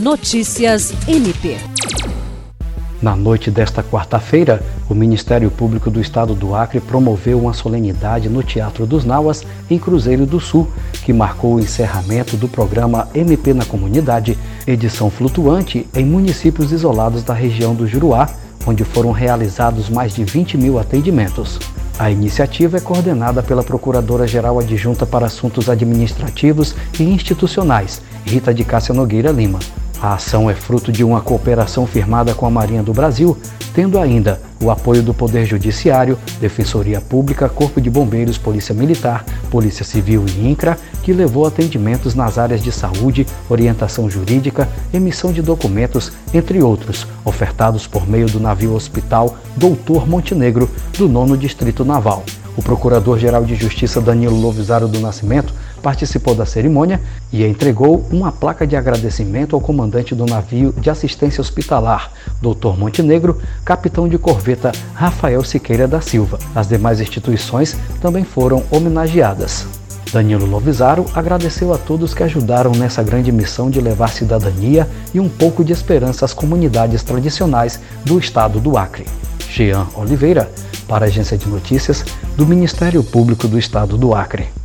Notícias MP. Na noite desta quarta-feira, o Ministério Público do Estado do Acre promoveu uma solenidade no Teatro dos Nauas, em Cruzeiro do Sul, que marcou o encerramento do programa MP na Comunidade, edição flutuante em municípios isolados da região do Juruá, onde foram realizados mais de 20 mil atendimentos. A iniciativa é coordenada pela Procuradora-Geral Adjunta para Assuntos Administrativos e Institucionais, Rita de Cássia Nogueira Lima. A ação é fruto de uma cooperação firmada com a Marinha do Brasil, tendo ainda o apoio do Poder Judiciário, Defensoria Pública, Corpo de Bombeiros, Polícia Militar, Polícia Civil e INCRA, que levou atendimentos nas áreas de saúde, orientação jurídica, emissão de documentos, entre outros, ofertados por meio do navio hospital Doutor Montenegro, do 9 Distrito Naval. O Procurador-Geral de Justiça Danilo Lovisaro do Nascimento participou da cerimônia e entregou uma placa de agradecimento ao comandante do navio de assistência hospitalar, Dr. Montenegro, capitão de corveta Rafael Siqueira da Silva. As demais instituições também foram homenageadas. Danilo Lovisaro agradeceu a todos que ajudaram nessa grande missão de levar cidadania e um pouco de esperança às comunidades tradicionais do estado do Acre. Jean Oliveira, para a Agência de Notícias do Ministério Público do Estado do Acre.